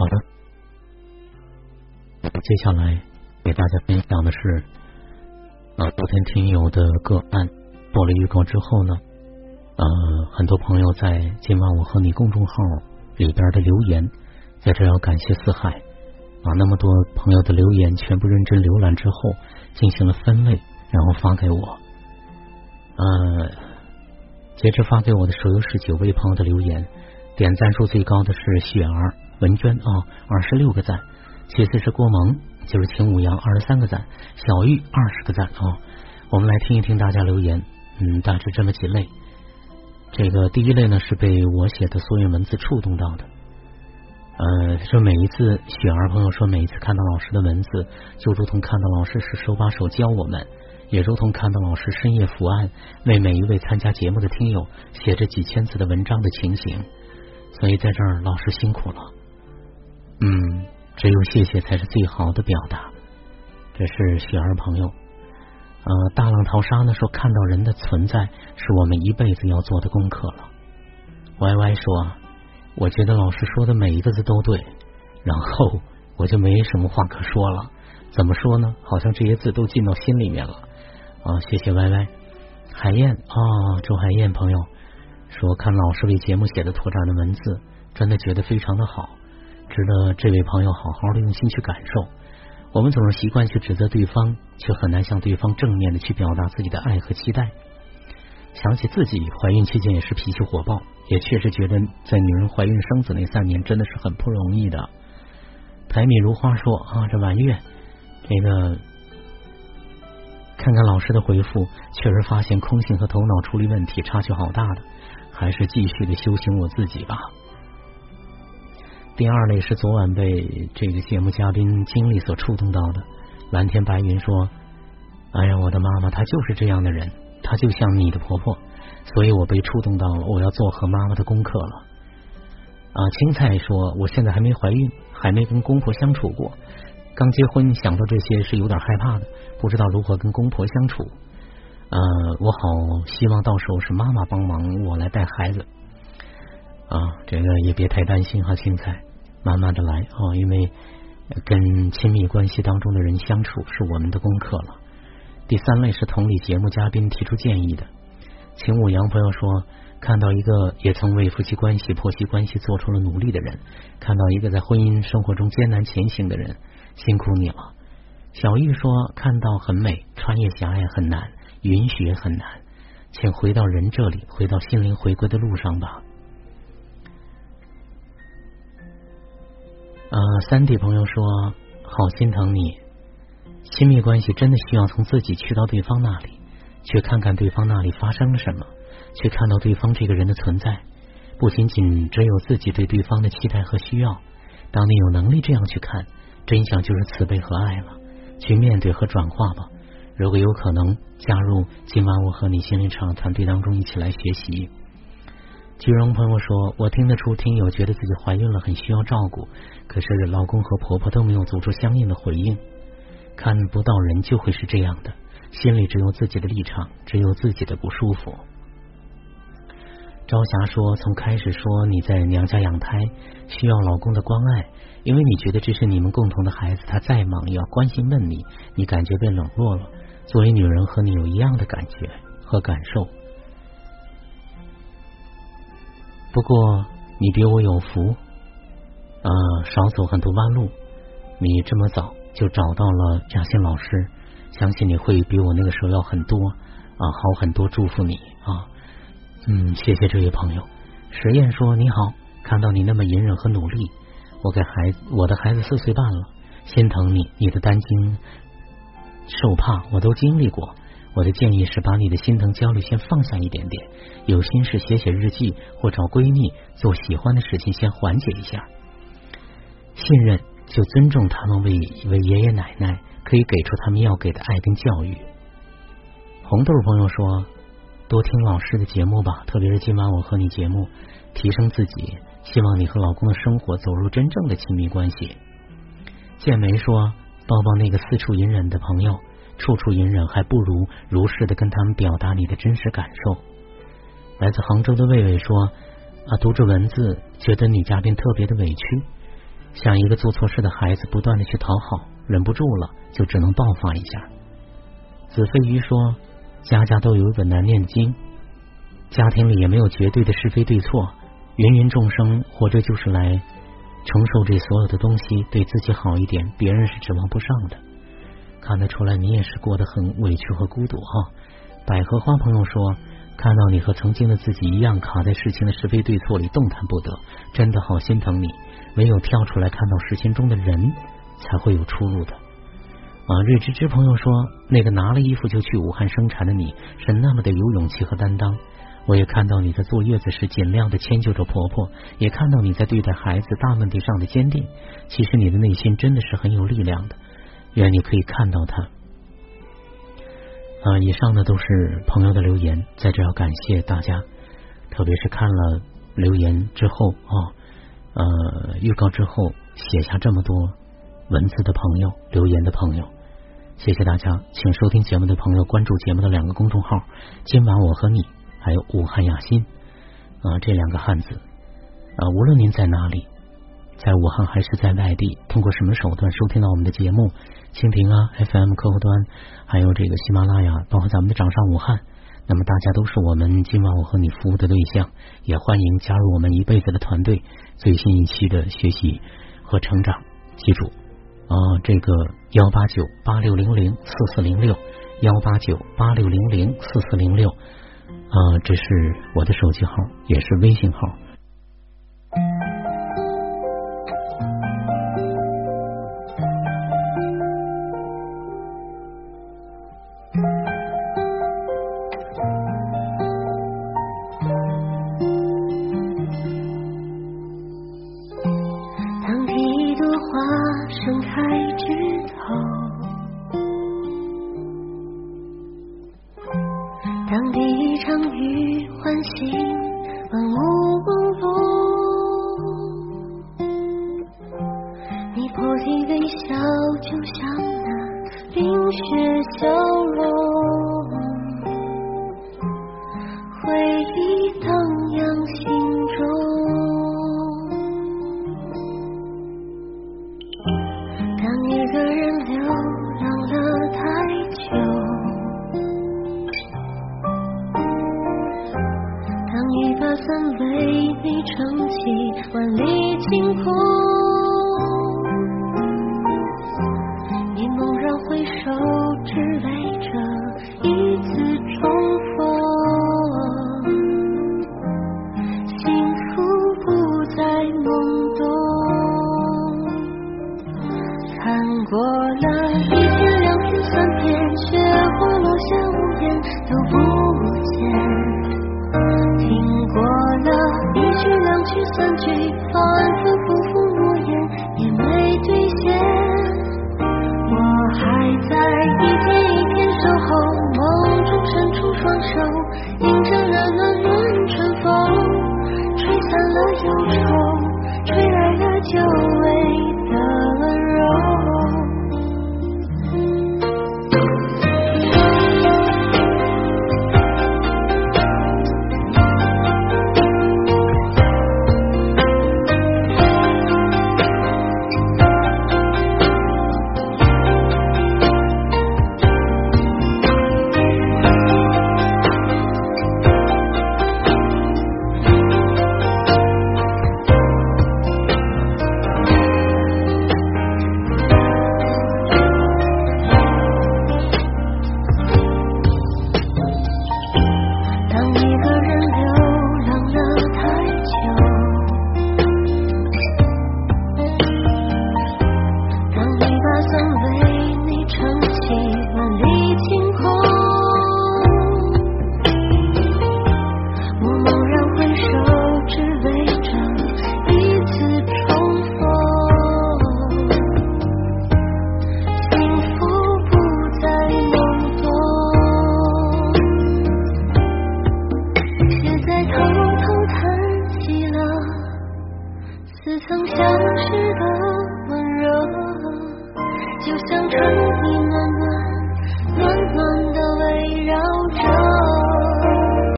好的，接下来给大家分享的是啊，昨天听友的个案做了预告之后呢，呃，很多朋友在今晚我和你公众号里边的留言，在这要感谢四海啊，那么多朋友的留言全部认真浏览之后，进行了分类，然后发给我，呃，截止发给我的时候是九位朋友的留言，点赞数最高的是雪儿。文娟啊，二十六个赞，其次是郭萌，就是秦五阳二十三个赞，小玉二十个赞啊。我们来听一听大家留言，嗯，大致这么几类。这个第一类呢是被我写的所有文字触动到的，呃，说每一次雪儿朋友说每一次看到老师的文字，就如同看到老师是手把手教我们，也如同看到老师深夜伏案为每一位参加节目的听友写着几千字的文章的情形。所以在这儿老师辛苦了。嗯，只有谢谢才是最好的表达。这是雪儿朋友，呃，大浪淘沙呢说看到人的存在是我们一辈子要做的功课了。Y Y 说，我觉得老师说的每一个字都对，然后我就没什么话可说了。怎么说呢？好像这些字都进到心里面了。啊，谢谢 Y Y。海燕啊，周海燕朋友说，看老师为节目写的拓展的文字，真的觉得非常的好。值得这位朋友好好的用心去感受。我们总是习惯去指责对方，却很难向对方正面的去表达自己的爱和期待。想起自己怀孕期间也是脾气火爆，也确实觉得在女人怀孕生子那三年真的是很不容易的。台米如花说啊，这满月，这个看看老师的回复，确实发现空性和头脑处理问题差距好大的，还是继续的修行我自己吧。第二类是昨晚被这个节目嘉宾经历所触动到的。蓝天白云说：“哎呀，我的妈妈，她就是这样的人，她就像你的婆婆，所以我被触动到了，我要做和妈妈的功课了。”啊，青菜说：“我现在还没怀孕，还没跟公婆相处过，刚结婚，想到这些是有点害怕的，不知道如何跟公婆相处。呃，我好希望到时候是妈妈帮忙，我来带孩子。啊，这个也别太担心哈，青菜。”慢慢的来啊，因为跟亲密关系当中的人相处是我们的功课了。第三类是同理节目嘉宾提出建议的，秦武阳朋友说，看到一个也曾为夫妻关系、婆媳关系做出了努力的人，看到一个在婚姻生活中艰难前行的人，辛苦你了。小玉说，看到很美，穿越狭隘很难，允许也很难，请回到人这里，回到心灵回归的路上吧。呃，三弟朋友说，好心疼你。亲密关系真的需要从自己去到对方那里，去看看对方那里发生了什么，去看到对方这个人的存在。不仅仅只有自己对对方的期待和需要，当你有能力这样去看，真相就是慈悲和爱了。去面对和转化吧。如果有可能，加入今晚我和你心灵场团队当中一起来学习。菊荣朋友说：“我听得出听友觉得自己怀孕了，很需要照顾，可是老公和婆婆都没有做出相应的回应。看不到人就会是这样的，心里只有自己的立场，只有自己的不舒服。”朝霞说：“从开始说你在娘家养胎，需要老公的关爱，因为你觉得这是你们共同的孩子，他再忙也要关心问你，你感觉被冷落了。作为女人，和你有一样的感觉和感受。”不过你比我有福，啊，少走很多弯路。你这么早就找到了嘉欣老师，相信你会比我那个时候要很多啊，好很多。祝福你啊，嗯，谢谢这位朋友。实验说你好，看到你那么隐忍和努力，我给孩子，我的孩子四岁半了，心疼你，你的担惊受怕我都经历过。我的建议是，把你的心疼焦虑先放下一点点，有心事写写日记，或找闺蜜做喜欢的事情，先缓解一下。信任就尊重他们为为爷爷奶奶，可以给出他们要给的爱跟教育。红豆朋友说，多听老师的节目吧，特别是今晚我和你节目，提升自己。希望你和老公的生活走入真正的亲密关系。建梅说，抱抱那个四处隐忍的朋友。处处隐忍，还不如如实的跟他们表达你的真实感受。来自杭州的魏魏说：“啊，读着文字，觉得女嘉宾特别的委屈。像一个做错事的孩子，不断的去讨好，忍不住了就只能爆发一下。子非鱼说：“家家都有一本难念经，家庭里也没有绝对的是非对错，芸芸众生活着就是来承受这所有的东西，对自己好一点，别人是指望不上的。看得出来，你也是过得很委屈和孤独哈。”百合花朋友说。看到你和曾经的自己一样卡在事情的是非对错里动弹不得，真的好心疼你。唯有跳出来看到事情中的人，才会有出路的。啊，瑞芝芝朋友说，那个拿了衣服就去武汉生产的你是那么的有勇气和担当。我也看到你在坐月子时尽量的迁就着婆婆，也看到你在对待孩子大问题上的坚定。其实你的内心真的是很有力量的。愿你可以看到他。啊，以上的都是朋友的留言，在这要感谢大家，特别是看了留言之后啊，呃，预告之后写下这么多文字的朋友，留言的朋友，谢谢大家，请收听节目的朋友关注节目的两个公众号，今晚我和你，还有武汉雅欣啊，这两个汉字啊，无论您在哪里。在武汉还是在外地，通过什么手段收听到我们的节目？蜻蜓啊，FM 客户端，还有这个喜马拉雅，包括咱们的掌上武汉。那么大家都是我们今晚我和你服务的对象，也欢迎加入我们一辈子的团队。最新一期的学习和成长，记住啊，这个幺八九八六零零四四零六，幺八九八六零零四四零六啊，这是我的手机号，也是微信号。当第一场雨唤醒万物朦胧，你破涕微笑，就像那冰雪消。那